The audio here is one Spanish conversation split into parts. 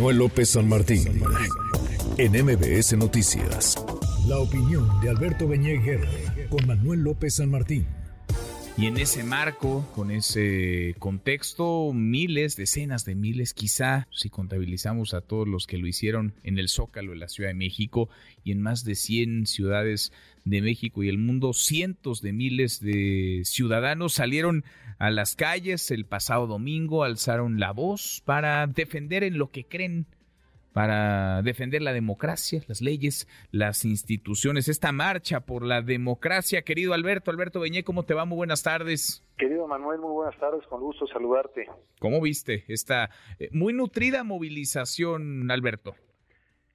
Manuel López San Martín en MBS Noticias. La opinión de Alberto Beñé con Manuel López San Martín. Y en ese marco, con ese contexto, miles, decenas de miles, quizá si contabilizamos a todos los que lo hicieron en el Zócalo de la Ciudad de México y en más de 100 ciudades de México y el mundo, cientos de miles de ciudadanos salieron a las calles el pasado domingo, alzaron la voz para defender en lo que creen para defender la democracia, las leyes, las instituciones, esta marcha por la democracia. Querido Alberto, Alberto Beñé, ¿cómo te va? Muy buenas tardes. Querido Manuel, muy buenas tardes, con gusto saludarte. ¿Cómo viste esta eh, muy nutrida movilización, Alberto?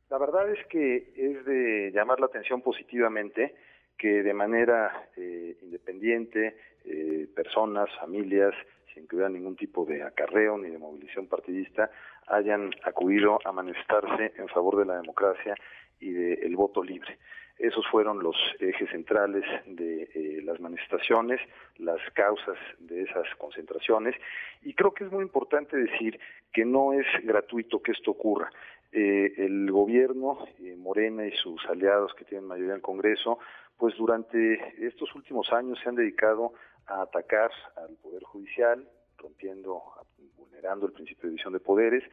La verdad es que es de llamar la atención positivamente que de manera eh, independiente, eh, personas, familias, sin que hubiera ningún tipo de acarreo ni de movilización partidista, hayan acudido a manifestarse en favor de la democracia y del voto libre. Esos fueron los ejes centrales de eh, las manifestaciones, las causas de esas concentraciones, y creo que es muy importante decir que no es gratuito que esto ocurra. Eh, el gobierno, eh, Morena y sus aliados que tienen mayoría en el Congreso, pues durante estos últimos años se han dedicado a atacar al Poder Judicial, rompiendo, vulnerando el principio de división de poderes,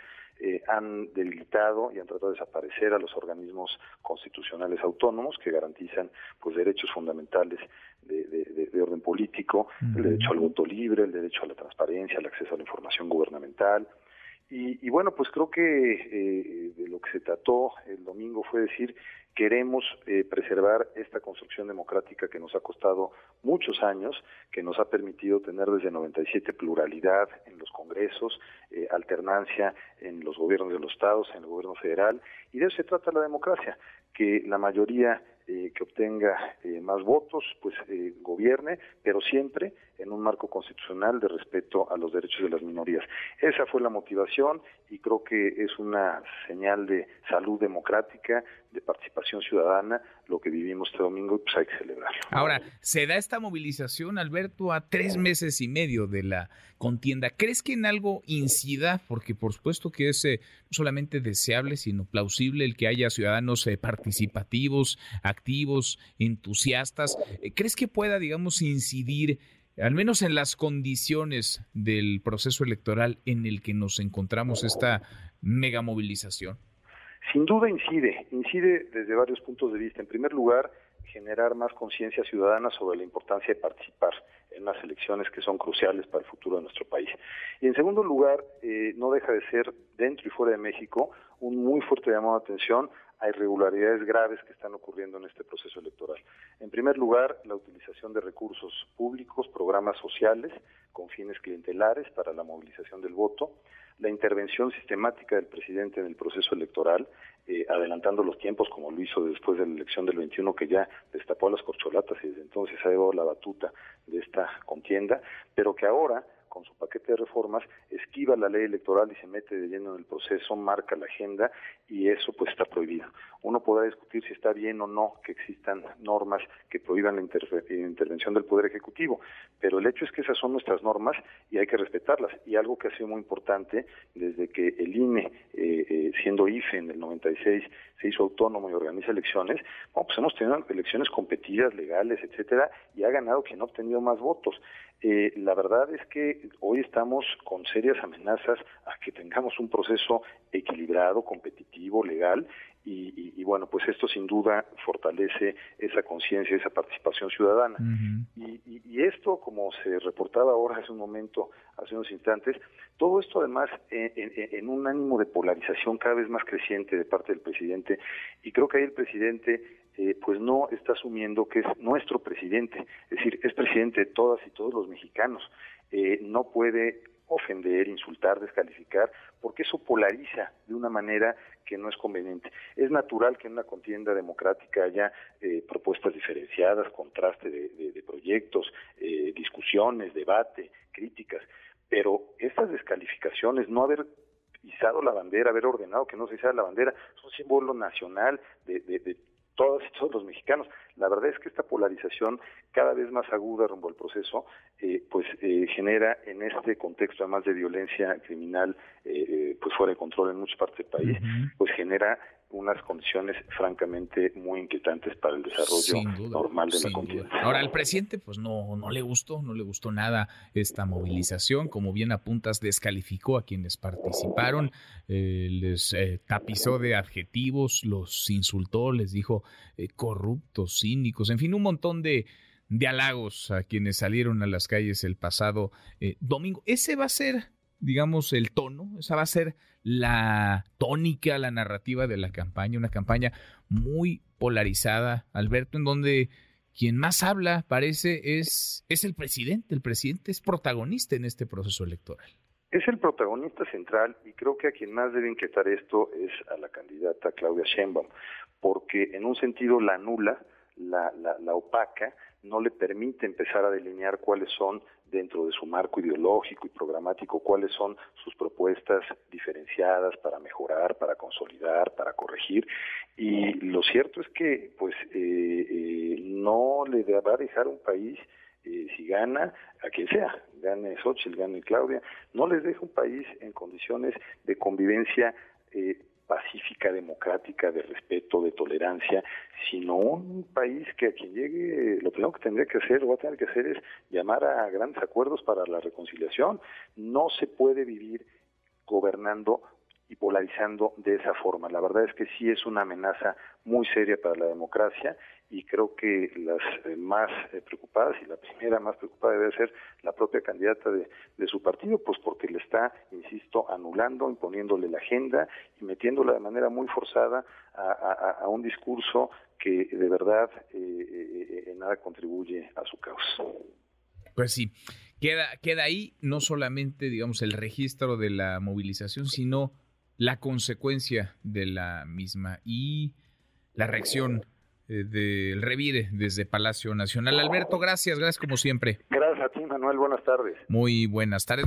eh, han debilitado y han tratado de desaparecer a los organismos constitucionales autónomos que garantizan pues derechos fundamentales de, orden político, el derecho al voto libre, el derecho a la transparencia, el acceso a la información gubernamental, y, bueno, pues creo que eh, de lo que se trató el domingo fue decir, queremos eh, preservar esta construcción democrática que nos ha costado muchos años, que nos ha permitido tener desde 97 pluralidad en los congresos, eh, alternancia en los gobiernos de los estados, en el gobierno federal, y de eso se trata la democracia, que la mayoría eh, que obtenga eh, más votos, pues eh, gobierne, pero siempre en un marco constitucional de respeto a los derechos de las minorías. Esa fue la motivación y creo que es una señal de salud democrática, de participación ciudadana, lo que vivimos este domingo y pues hay que celebrarlo. Ahora, se da esta movilización, Alberto, a tres meses y medio de la contienda. ¿Crees que en algo incida? Porque por supuesto que es solamente deseable, sino plausible el que haya ciudadanos participativos, activos, entusiastas. Eh, ¿Crees que pueda, digamos, incidir al menos en las condiciones del proceso electoral en el que nos encontramos esta mega movilización? Sin duda incide, incide desde varios puntos de vista. En primer lugar, generar más conciencia ciudadana sobre la importancia de participar en las elecciones que son cruciales para el futuro de nuestro país. Y en segundo lugar, eh, no deja de ser dentro y fuera de México un muy fuerte llamado de atención a irregularidades graves que están ocurriendo en este proceso electoral. En primer lugar, la utilización de recursos públicos, programas sociales con fines clientelares para la movilización del voto, la intervención sistemática del presidente en el proceso electoral, eh, adelantando los tiempos como lo hizo después de la elección del 21 que ya destapó las corcholatas y desde entonces ha llevado la batuta de esta contienda, pero que ahora con su paquete de reformas, esquiva la ley electoral y se mete de lleno en el proceso, marca la agenda y eso pues está prohibido. Uno podrá discutir si está bien o no que existan normas que prohíban la intervención del Poder Ejecutivo, pero el hecho es que esas son nuestras normas y hay que respetarlas. Y algo que ha sido muy importante desde que el INE, eh, eh, siendo IFE en el 96, se hizo autónomo y organiza elecciones, bueno, pues hemos tenido elecciones competidas, legales, etcétera, y ha ganado quien ha obtenido más votos. Eh, la verdad es que hoy estamos con serias amenazas a que tengamos un proceso equilibrado, competitivo, legal, y, bueno, pues esto sin duda fortalece esa conciencia, esa participación ciudadana. y, esto, como se reportaba ahora hace un momento, hace unos instantes, todo esto además en, un ánimo de polarización cada vez más creciente de parte del presidente, y creo que ahí el presidente eh, pues no está asumiendo que es nuestro presidente, es decir, es presidente de todas y todos los mexicanos. Eh, no puede ofender, insultar, descalificar, porque eso polariza de una manera que no es conveniente. Es natural que en una contienda democrática haya eh, propuestas diferenciadas, contraste de, proyectos, eh, discusiones, debate, críticas, pero estas descalificaciones, no haber izado la bandera, haber ordenado que no se izara la bandera, es un símbolo nacional de, de todos y todos los mexicanos. La verdad es que esta polarización cada vez más aguda rumbo al proceso, eh, pues eh, genera en este contexto además de violencia criminal, eh, pues fuera de control en muchas partes del país, pues genera unas condiciones francamente muy inquietantes para el desarrollo normal de la contienda. Ahora, al presidente pues no, no le gustó, no le gustó nada esta movilización, como bien apuntas, descalificó a quienes participaron, eh, les eh, tapizó de adjetivos, los insultó, les dijo eh, corruptos, cínicos, en fin, un montón de, de halagos a quienes salieron a las calles el pasado domingo. Ese va a ser digamos, el tono, esa va a ser la tónica, la narrativa de la campaña, una campaña muy polarizada, Alberto, en donde quien más habla, parece, es, es el presidente. El presidente es protagonista en este proceso electoral. Es el protagonista central y creo que a quien más debe inquietar esto es a la candidata Claudia Sheinbaum, porque en un sentido la anula, la, la, la opaca, no le permite empezar a delinear cuáles son dentro de su marco ideológico y programático cuáles son sus propuestas diferenciadas para mejorar, para consolidar, para corregir. Y lo cierto es que, pues, eh, eh, no le va a dejar un país eh, si gana a quien sea, gane Xochitl, gane Claudia, no les deja un país en condiciones de convivencia eh, pacífica, democrática, de respeto, de tolerancia, sino un país que a quien llegue, lo primero que tendría que hacer, o va a tener que hacer es llamar a grandes acuerdos para la reconciliación. No se puede vivir gobernando y polarizando de esa forma. La verdad es que sí es una amenaza muy seria para la democracia y creo que las eh, más eh, preocupadas y la primera más preocupada debe ser la propia candidata de, su partido, pues le está, insisto, anulando, imponiéndole la agenda y metiéndola de manera muy forzada a, un discurso que de verdad eh, en nada contribuye a su causa. Pues sí, queda, queda ahí no solamente, digamos, el registro de la movilización, sino la consecuencia de la misma y la reacción eh, del revire desde Palacio Nacional. Alberto, gracias, gracias como siempre. Gracias a ti, Manuel, buenas tardes. Muy buenas tardes.